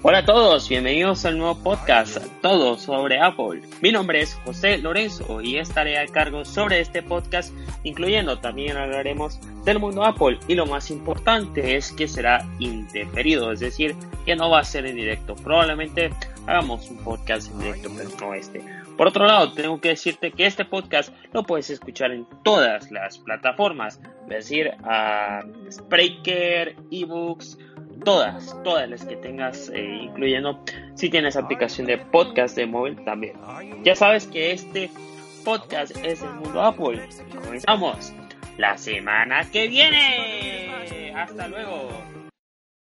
Hola a todos, bienvenidos al nuevo podcast, todo sobre Apple. Mi nombre es José Lorenzo y estaré a cargo sobre este podcast, incluyendo también hablaremos del mundo Apple y lo más importante es que será indeferido, es decir, que no va a ser en directo. Probablemente hagamos un podcast en directo, pero no este. Por otro lado, tengo que decirte que este podcast lo puedes escuchar en todas las plataformas, es decir, a Spreaker, eBooks, todas, todas las que tengas, eh, incluyendo si tienes aplicación de podcast de móvil también. Ya sabes que este podcast es el mundo Apple. Comenzamos la semana que viene. Hasta luego.